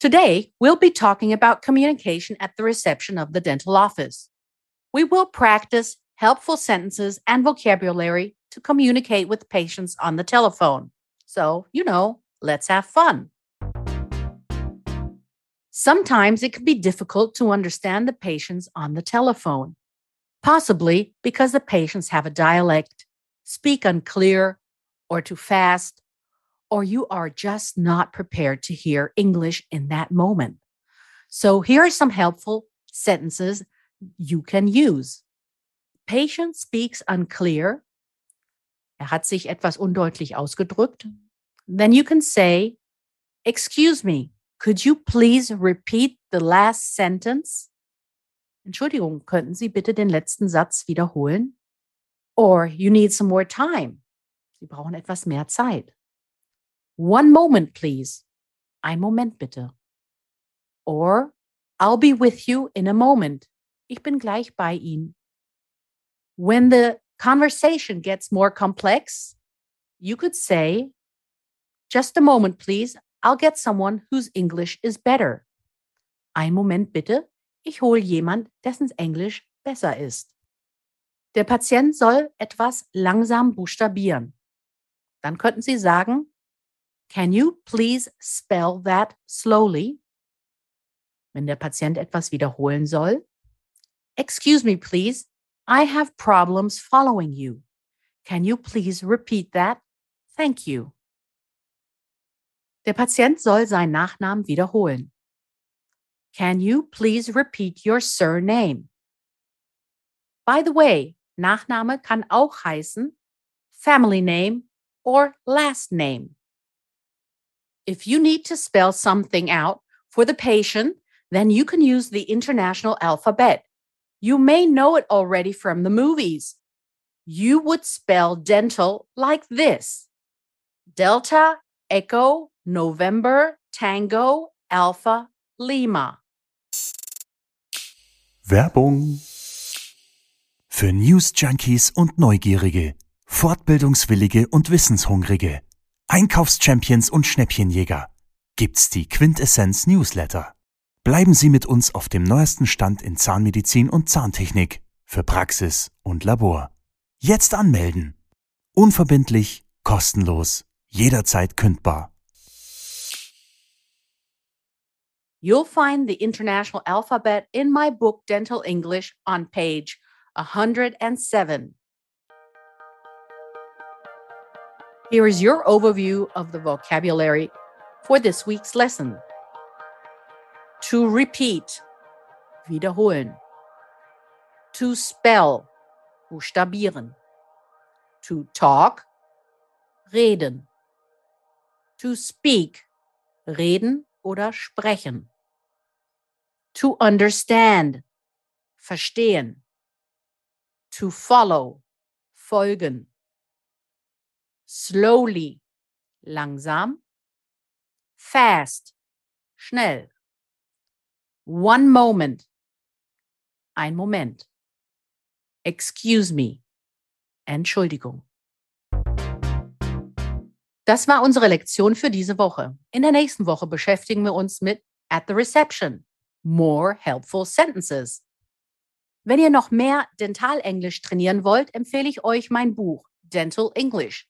Today, we'll be talking about communication at the reception of the dental office. We will practice helpful sentences and vocabulary to communicate with patients on the telephone. So, you know, let's have fun. Sometimes it can be difficult to understand the patients on the telephone, possibly because the patients have a dialect, speak unclear, or too fast, or you are just not prepared to hear English in that moment. So here are some helpful sentences you can use. Patient speaks unclear. Er hat sich etwas undeutlich ausgedrückt. Then you can say, Excuse me, could you please repeat the last sentence? Entschuldigung, könnten Sie bitte den letzten Satz wiederholen? Or you need some more time. Sie brauchen etwas mehr Zeit. One moment, please. Ein Moment bitte. Or I'll be with you in a moment. Ich bin gleich bei Ihnen. When the conversation gets more complex, you could say, just a moment, please. I'll get someone whose English is better. Ein Moment bitte. Ich hole jemand, dessen Englisch besser ist. Der Patient soll etwas langsam buchstabieren. Dann könnten Sie sagen, Can you please spell that slowly? Wenn der Patient etwas wiederholen soll. Excuse me, please. I have problems following you. Can you please repeat that? Thank you. Der Patient soll seinen Nachnamen wiederholen. Can you please repeat your surname? By the way, Nachname kann auch heißen family name or last name. If you need to spell something out for the patient, then you can use the international alphabet. You may know it already from the movies. You would spell dental like this Delta, Echo, November, Tango, Alpha, Lima. Werbung für News Junkies und Neugierige, Fortbildungswillige und Wissenshungrige. Einkaufschampions und Schnäppchenjäger gibt's die Quintessenz Newsletter. Bleiben Sie mit uns auf dem neuesten Stand in Zahnmedizin und Zahntechnik für Praxis und Labor. Jetzt anmelden. Unverbindlich, kostenlos, jederzeit kündbar. You'll find the international alphabet in my book Dental English on page 107. Here is your overview of the vocabulary for this week's lesson. To repeat, wiederholen. To spell, buchstabieren. To talk, reden. To speak, reden oder sprechen. To understand, verstehen. To follow, folgen slowly, langsam, fast, schnell. One moment, ein Moment. Excuse me, Entschuldigung. Das war unsere Lektion für diese Woche. In der nächsten Woche beschäftigen wir uns mit At the Reception. More helpful sentences. Wenn ihr noch mehr Dentalenglisch trainieren wollt, empfehle ich euch mein Buch Dental English